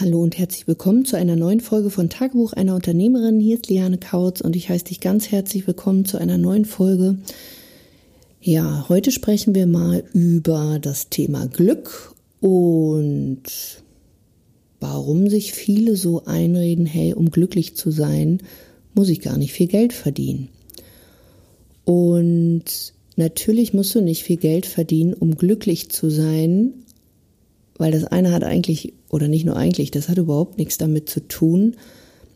Hallo und herzlich willkommen zu einer neuen Folge von Tagebuch einer Unternehmerin. Hier ist Liane Kautz und ich heiße dich ganz herzlich willkommen zu einer neuen Folge. Ja, heute sprechen wir mal über das Thema Glück und warum sich viele so einreden, hey, um glücklich zu sein, muss ich gar nicht viel Geld verdienen. Und natürlich musst du nicht viel Geld verdienen, um glücklich zu sein, weil das eine hat eigentlich, oder nicht nur eigentlich, das hat überhaupt nichts damit zu tun.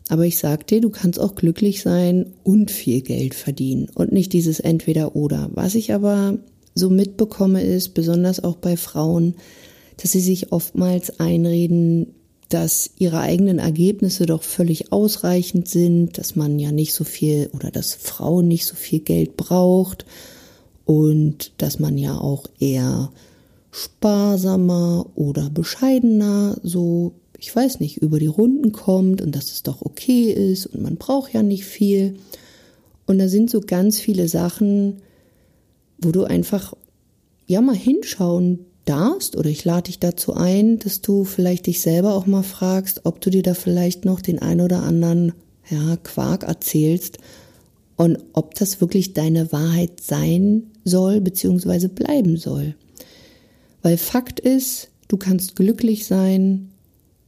Aber ich sag dir, du kannst auch glücklich sein und viel Geld verdienen und nicht dieses Entweder-Oder. Was ich aber so mitbekomme ist, besonders auch bei Frauen, dass sie sich oftmals einreden, dass ihre eigenen Ergebnisse doch völlig ausreichend sind, dass man ja nicht so viel oder dass Frauen nicht so viel Geld braucht und dass man ja auch eher sparsamer oder bescheidener so, ich weiß nicht, über die Runden kommt und dass es doch okay ist und man braucht ja nicht viel. Und da sind so ganz viele Sachen, wo du einfach ja mal hinschauen darfst oder ich lade dich dazu ein, dass du vielleicht dich selber auch mal fragst, ob du dir da vielleicht noch den ein oder anderen ja, Quark erzählst und ob das wirklich deine Wahrheit sein soll bzw. bleiben soll. Weil Fakt ist, du kannst glücklich sein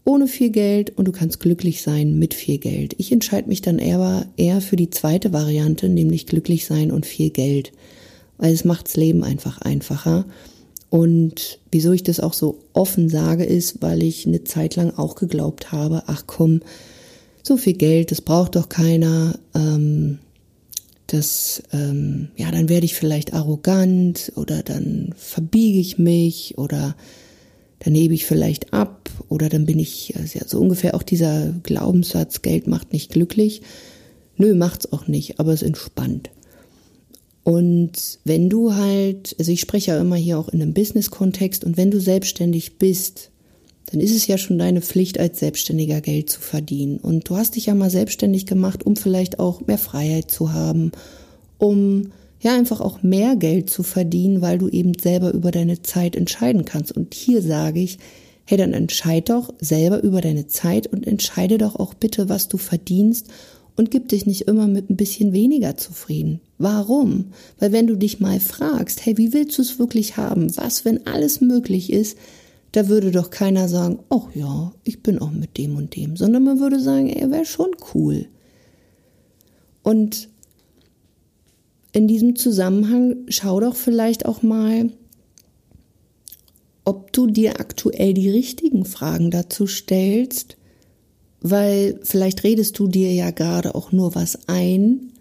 ohne viel Geld und du kannst glücklich sein mit viel Geld. Ich entscheide mich dann eher, eher für die zweite Variante, nämlich glücklich sein und viel Geld. Weil es macht das Leben einfach einfacher. Und wieso ich das auch so offen sage, ist, weil ich eine Zeit lang auch geglaubt habe, ach komm, so viel Geld, das braucht doch keiner. Ähm, dass, ähm, ja, dann werde ich vielleicht arrogant oder dann verbiege ich mich oder dann hebe ich vielleicht ab oder dann bin ich, also ja, so ungefähr auch dieser Glaubenssatz, Geld macht nicht glücklich. Nö, macht's auch nicht, aber es entspannt. Und wenn du halt, also ich spreche ja immer hier auch in einem Business-Kontext und wenn du selbstständig bist, dann ist es ja schon deine Pflicht, als Selbstständiger Geld zu verdienen. Und du hast dich ja mal selbstständig gemacht, um vielleicht auch mehr Freiheit zu haben, um ja einfach auch mehr Geld zu verdienen, weil du eben selber über deine Zeit entscheiden kannst. Und hier sage ich, hey, dann entscheid doch selber über deine Zeit und entscheide doch auch bitte, was du verdienst und gib dich nicht immer mit ein bisschen weniger zufrieden. Warum? Weil wenn du dich mal fragst, hey, wie willst du es wirklich haben? Was, wenn alles möglich ist? Da würde doch keiner sagen, ach ja, ich bin auch mit dem und dem, sondern man würde sagen, er wäre schon cool. Und in diesem Zusammenhang schau doch vielleicht auch mal, ob du dir aktuell die richtigen Fragen dazu stellst, weil vielleicht redest du dir ja gerade auch nur was ein,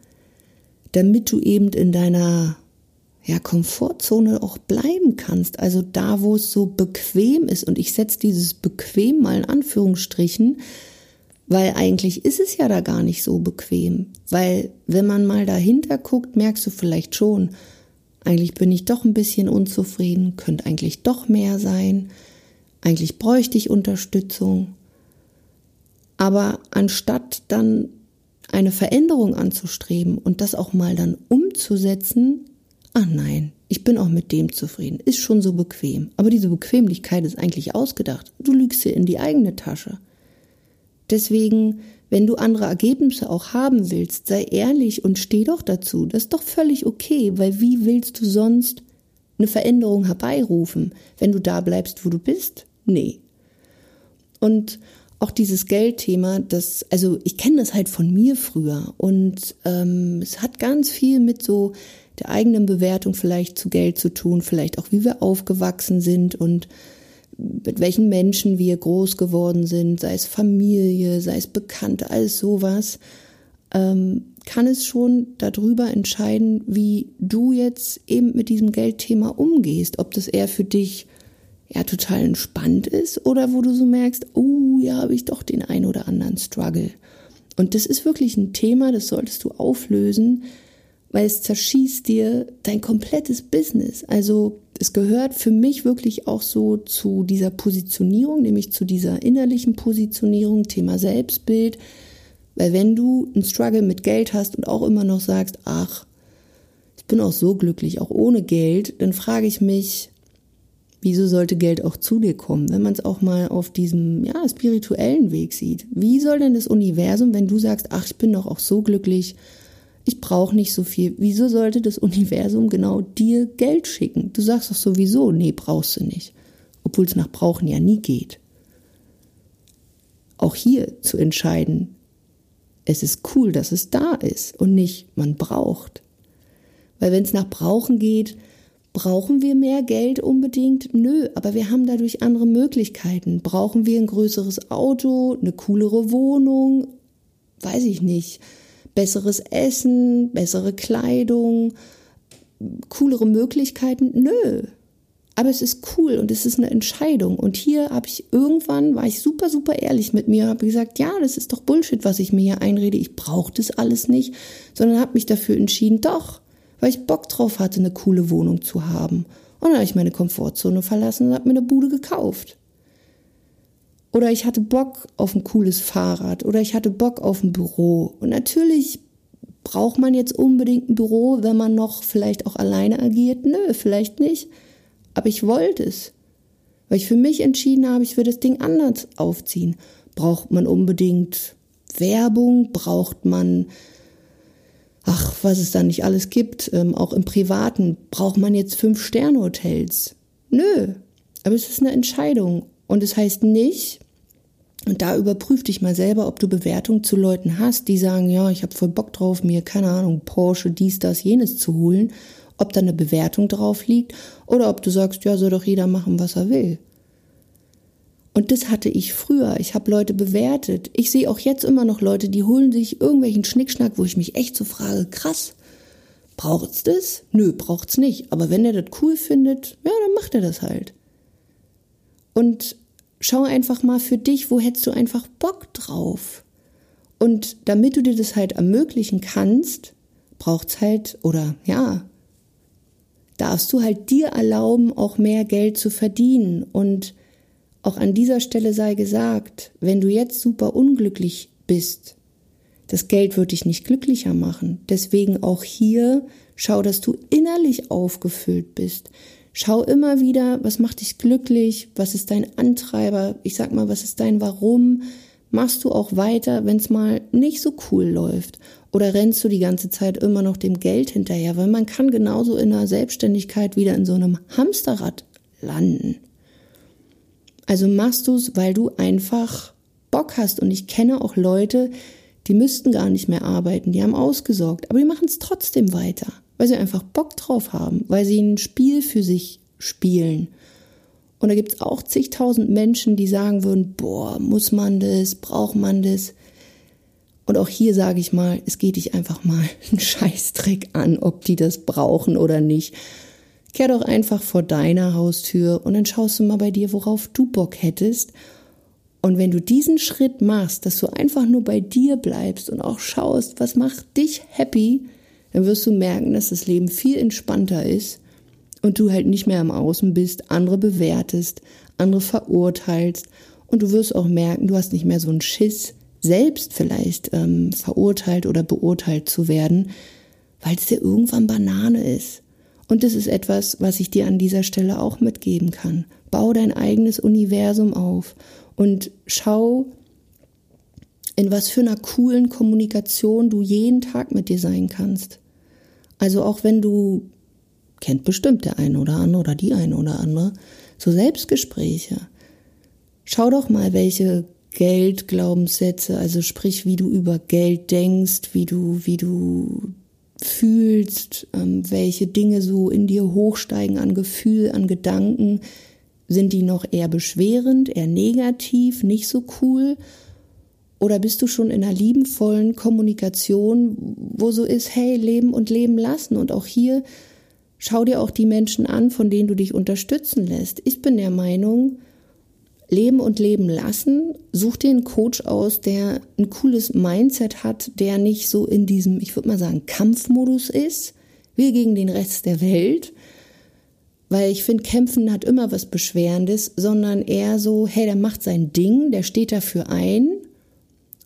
damit du eben in deiner ja, Komfortzone auch bleiben kannst. Also da, wo es so bequem ist. Und ich setze dieses bequem mal in Anführungsstrichen, weil eigentlich ist es ja da gar nicht so bequem. Weil wenn man mal dahinter guckt, merkst du vielleicht schon, eigentlich bin ich doch ein bisschen unzufrieden, könnte eigentlich doch mehr sein, eigentlich bräuchte ich Unterstützung. Aber anstatt dann eine Veränderung anzustreben und das auch mal dann umzusetzen, ach nein, ich bin auch mit dem zufrieden, ist schon so bequem. Aber diese Bequemlichkeit ist eigentlich ausgedacht. Du lügst dir in die eigene Tasche. Deswegen, wenn du andere Ergebnisse auch haben willst, sei ehrlich und steh doch dazu. Das ist doch völlig okay, weil wie willst du sonst eine Veränderung herbeirufen, wenn du da bleibst, wo du bist? Nee. Und auch dieses Geldthema, das, also ich kenne das halt von mir früher und ähm, es hat ganz viel mit so der eigenen Bewertung vielleicht zu Geld zu tun, vielleicht auch wie wir aufgewachsen sind und mit welchen Menschen wir groß geworden sind, sei es Familie, sei es Bekannte, alles sowas, ähm, kann es schon darüber entscheiden, wie du jetzt eben mit diesem Geldthema umgehst, ob das eher für dich ja total entspannt ist oder wo du so merkst, oh ja, habe ich doch den ein oder anderen Struggle. Und das ist wirklich ein Thema, das solltest du auflösen, weil es zerschießt dir dein komplettes Business. Also es gehört für mich wirklich auch so zu dieser Positionierung, nämlich zu dieser innerlichen Positionierung, Thema Selbstbild. Weil wenn du einen Struggle mit Geld hast und auch immer noch sagst, ach, ich bin auch so glücklich, auch ohne Geld, dann frage ich mich, Wieso sollte Geld auch zu dir kommen, wenn man es auch mal auf diesem ja, spirituellen Weg sieht? Wie soll denn das Universum, wenn du sagst, ach, ich bin doch auch so glücklich, ich brauche nicht so viel, wieso sollte das Universum genau dir Geld schicken? Du sagst doch sowieso, nee, brauchst du nicht. Obwohl es nach Brauchen ja nie geht. Auch hier zu entscheiden, es ist cool, dass es da ist und nicht, man braucht. Weil wenn es nach Brauchen geht, Brauchen wir mehr Geld unbedingt? Nö, aber wir haben dadurch andere Möglichkeiten. Brauchen wir ein größeres Auto, eine coolere Wohnung? Weiß ich nicht. Besseres Essen, bessere Kleidung, coolere Möglichkeiten? Nö. Aber es ist cool und es ist eine Entscheidung. Und hier habe ich irgendwann, war ich super, super ehrlich mit mir, habe gesagt, ja, das ist doch Bullshit, was ich mir hier einrede. Ich brauche das alles nicht, sondern habe mich dafür entschieden, doch weil ich Bock drauf hatte, eine coole Wohnung zu haben. Und dann habe ich meine Komfortzone verlassen und habe mir eine Bude gekauft. Oder ich hatte Bock auf ein cooles Fahrrad oder ich hatte Bock auf ein Büro. Und natürlich braucht man jetzt unbedingt ein Büro, wenn man noch vielleicht auch alleine agiert. Nö, vielleicht nicht. Aber ich wollte es. Weil ich für mich entschieden habe, ich will das Ding anders aufziehen. Braucht man unbedingt Werbung? Braucht man ach, was es da nicht alles gibt, ähm, auch im Privaten, braucht man jetzt Fünf-Sterne-Hotels? Nö, aber es ist eine Entscheidung. Und es heißt nicht, und da überprüf dich mal selber, ob du Bewertungen zu Leuten hast, die sagen, ja, ich habe voll Bock drauf, mir, keine Ahnung, Porsche, dies, das, jenes zu holen, ob da eine Bewertung drauf liegt oder ob du sagst, ja, soll doch jeder machen, was er will. Und das hatte ich früher. Ich habe Leute bewertet. Ich sehe auch jetzt immer noch Leute, die holen sich irgendwelchen Schnickschnack, wo ich mich echt so frage, krass, braucht's das? Nö, braucht's nicht. Aber wenn er das cool findet, ja, dann macht er das halt. Und schau einfach mal für dich, wo hättest du einfach Bock drauf? Und damit du dir das halt ermöglichen kannst, braucht's halt, oder ja, darfst du halt dir erlauben, auch mehr Geld zu verdienen und auch an dieser Stelle sei gesagt, wenn du jetzt super unglücklich bist, das Geld wird dich nicht glücklicher machen. Deswegen auch hier schau, dass du innerlich aufgefüllt bist. Schau immer wieder, was macht dich glücklich, was ist dein Antreiber, ich sag mal, was ist dein Warum. Machst du auch weiter, wenn es mal nicht so cool läuft? Oder rennst du die ganze Zeit immer noch dem Geld hinterher? Weil man kann genauso in der Selbstständigkeit wieder in so einem Hamsterrad landen. Also machst du es, weil du einfach Bock hast. Und ich kenne auch Leute, die müssten gar nicht mehr arbeiten, die haben ausgesorgt, aber die machen es trotzdem weiter, weil sie einfach Bock drauf haben, weil sie ein Spiel für sich spielen. Und da gibt es auch zigtausend Menschen, die sagen würden, boah, muss man das, braucht man das. Und auch hier sage ich mal, es geht dich einfach mal einen Scheißdreck an, ob die das brauchen oder nicht. Kehr doch einfach vor deiner Haustür und dann schaust du mal bei dir, worauf du Bock hättest. Und wenn du diesen Schritt machst, dass du einfach nur bei dir bleibst und auch schaust, was macht dich happy, dann wirst du merken, dass das Leben viel entspannter ist und du halt nicht mehr am Außen bist, andere bewertest, andere verurteilst und du wirst auch merken, du hast nicht mehr so einen Schiss, selbst vielleicht ähm, verurteilt oder beurteilt zu werden, weil es dir irgendwann Banane ist. Und das ist etwas, was ich dir an dieser Stelle auch mitgeben kann. Bau dein eigenes Universum auf und schau, in was für einer coolen Kommunikation du jeden Tag mit dir sein kannst. Also auch wenn du, kennt bestimmt der eine oder andere oder die eine oder andere, so Selbstgespräche. Schau doch mal, welche Geldglaubenssätze, also sprich, wie du über Geld denkst, wie du, wie du fühlst, ähm, welche Dinge so in dir hochsteigen an Gefühl, an Gedanken. Sind die noch eher beschwerend, eher negativ, nicht so cool? Oder bist du schon in einer liebenvollen Kommunikation, wo so ist, hey, leben und leben lassen? Und auch hier schau dir auch die Menschen an, von denen du dich unterstützen lässt. Ich bin der Meinung, Leben und Leben lassen. Such dir einen Coach aus, der ein cooles Mindset hat, der nicht so in diesem, ich würde mal sagen, Kampfmodus ist, wir gegen den Rest der Welt. Weil ich finde, Kämpfen hat immer was Beschwerendes, sondern eher so, hey, der macht sein Ding, der steht dafür ein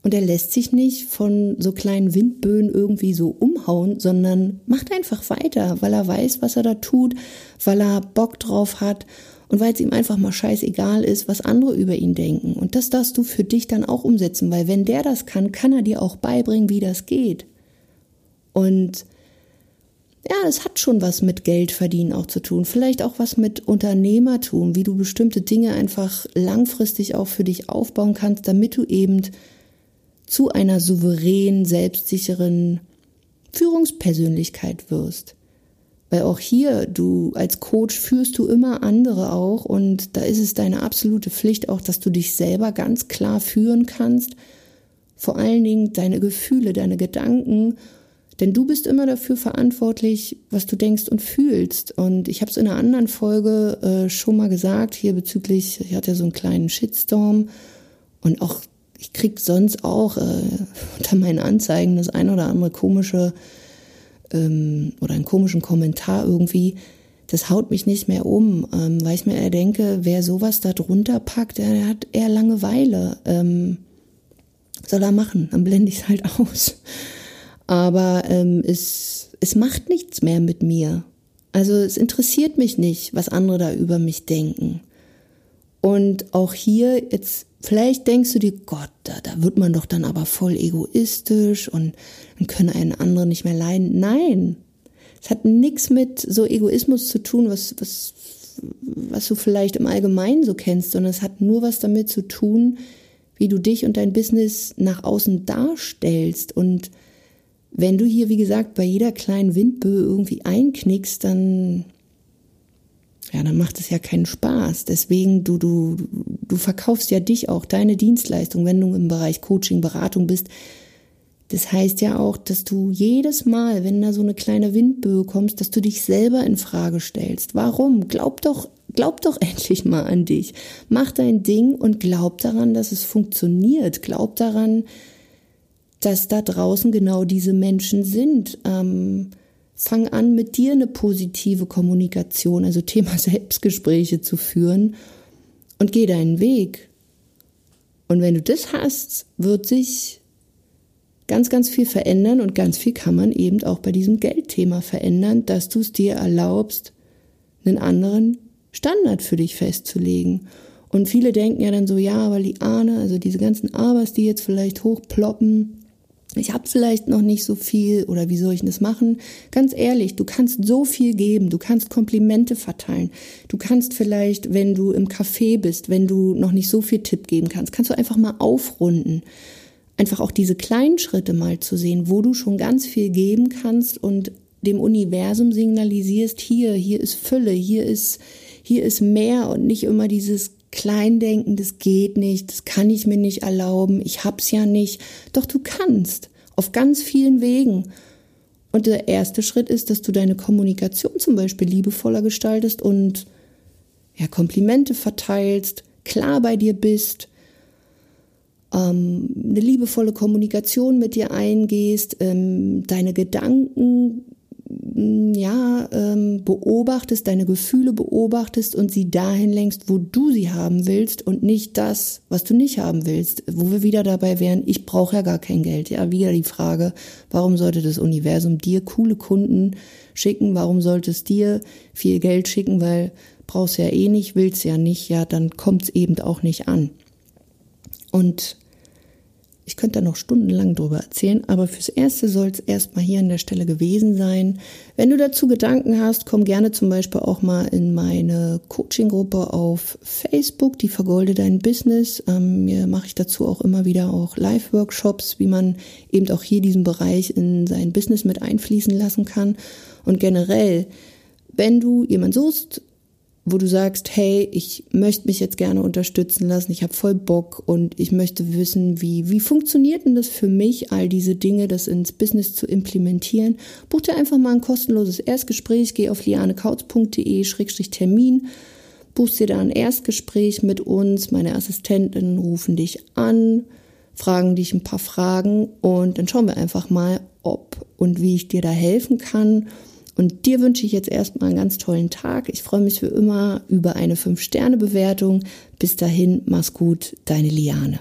und er lässt sich nicht von so kleinen Windböen irgendwie so umhauen, sondern macht einfach weiter, weil er weiß, was er da tut, weil er Bock drauf hat und weil es ihm einfach mal scheißegal ist, was andere über ihn denken. Und das darfst du für dich dann auch umsetzen, weil wenn der das kann, kann er dir auch beibringen, wie das geht. Und ja, es hat schon was mit Geld verdienen auch zu tun. Vielleicht auch was mit Unternehmertum, wie du bestimmte Dinge einfach langfristig auch für dich aufbauen kannst, damit du eben zu einer souveränen, selbstsicheren Führungspersönlichkeit wirst. Weil auch hier, du als Coach führst du immer andere auch und da ist es deine absolute Pflicht auch, dass du dich selber ganz klar führen kannst. Vor allen Dingen deine Gefühle, deine Gedanken. Denn du bist immer dafür verantwortlich, was du denkst und fühlst. Und ich habe es in einer anderen Folge äh, schon mal gesagt, hier bezüglich, ich hatte ja so einen kleinen Shitstorm und auch, ich krieg sonst auch äh, unter meinen Anzeigen das ein oder andere komische ähm, oder einen komischen Kommentar irgendwie, das haut mich nicht mehr um, ähm, weil ich mir eher denke, wer sowas da drunter packt, der, der hat eher Langeweile. Ähm, soll er machen, dann blende ich es halt aus. Aber ähm, es, es macht nichts mehr mit mir. Also es interessiert mich nicht, was andere da über mich denken. Und auch hier jetzt Vielleicht denkst du dir, Gott, da, da wird man doch dann aber voll egoistisch und dann können einen anderen nicht mehr leiden. Nein, es hat nichts mit so Egoismus zu tun, was, was, was du vielleicht im Allgemeinen so kennst, sondern es hat nur was damit zu tun, wie du dich und dein Business nach außen darstellst. Und wenn du hier, wie gesagt, bei jeder kleinen Windböe irgendwie einknickst, dann ja, dann macht es ja keinen Spaß. Deswegen, du, du, du verkaufst ja dich auch, deine Dienstleistung, wenn du im Bereich Coaching, Beratung bist. Das heißt ja auch, dass du jedes Mal, wenn da so eine kleine Windböe kommst, dass du dich selber in Frage stellst. Warum? Glaub doch, glaub doch endlich mal an dich. Mach dein Ding und glaub daran, dass es funktioniert. Glaub daran, dass da draußen genau diese Menschen sind. Ähm, Fang an, mit dir eine positive Kommunikation, also Thema Selbstgespräche zu führen und geh deinen Weg. Und wenn du das hast, wird sich ganz, ganz viel verändern und ganz viel kann man eben auch bei diesem Geldthema verändern, dass du es dir erlaubst, einen anderen Standard für dich festzulegen. Und viele denken ja dann so, ja, aber die Ahne, also diese ganzen Abers, die jetzt vielleicht hochploppen, ich habe vielleicht noch nicht so viel oder wie soll ich das machen? Ganz ehrlich, du kannst so viel geben, du kannst Komplimente verteilen. Du kannst vielleicht, wenn du im Café bist, wenn du noch nicht so viel Tipp geben kannst, kannst du einfach mal aufrunden. Einfach auch diese kleinen Schritte mal zu sehen, wo du schon ganz viel geben kannst und dem Universum signalisierst, hier, hier ist Fülle, hier ist, hier ist mehr und nicht immer dieses Kleindenken, das geht nicht, das kann ich mir nicht erlauben, ich hab's ja nicht. Doch du kannst auf ganz vielen Wegen. Und der erste Schritt ist, dass du deine Kommunikation zum Beispiel liebevoller gestaltest und ja, Komplimente verteilst, klar bei dir bist, ähm, eine liebevolle Kommunikation mit dir eingehst, ähm, deine Gedanken ja, ähm, beobachtest, deine Gefühle beobachtest und sie dahin lenkst, wo du sie haben willst und nicht das, was du nicht haben willst. Wo wir wieder dabei wären, ich brauche ja gar kein Geld. Ja, wieder die Frage, warum sollte das Universum dir coole Kunden schicken? Warum sollte es dir viel Geld schicken? Weil brauchst ja eh nicht, willst ja nicht, ja, dann kommt es eben auch nicht an. Und ich könnte da noch stundenlang drüber erzählen, aber fürs Erste soll es erstmal hier an der Stelle gewesen sein. Wenn du dazu Gedanken hast, komm gerne zum Beispiel auch mal in meine Coaching-Gruppe auf Facebook, die Vergolde dein Business. Ähm, mir mache ich dazu auch immer wieder auch Live-Workshops, wie man eben auch hier diesen Bereich in sein Business mit einfließen lassen kann. Und generell, wenn du jemand suchst, wo du sagst, hey, ich möchte mich jetzt gerne unterstützen lassen, ich habe voll Bock und ich möchte wissen, wie, wie funktioniert denn das für mich, all diese Dinge, das ins Business zu implementieren, buch dir einfach mal ein kostenloses Erstgespräch, geh auf lianekautz.de-termin, buchst dir da ein Erstgespräch mit uns, meine Assistentinnen rufen dich an, fragen dich ein paar Fragen und dann schauen wir einfach mal, ob und wie ich dir da helfen kann und dir wünsche ich jetzt erstmal einen ganz tollen Tag. Ich freue mich wie immer über eine 5-Sterne-Bewertung. Bis dahin, mach's gut, deine Liane.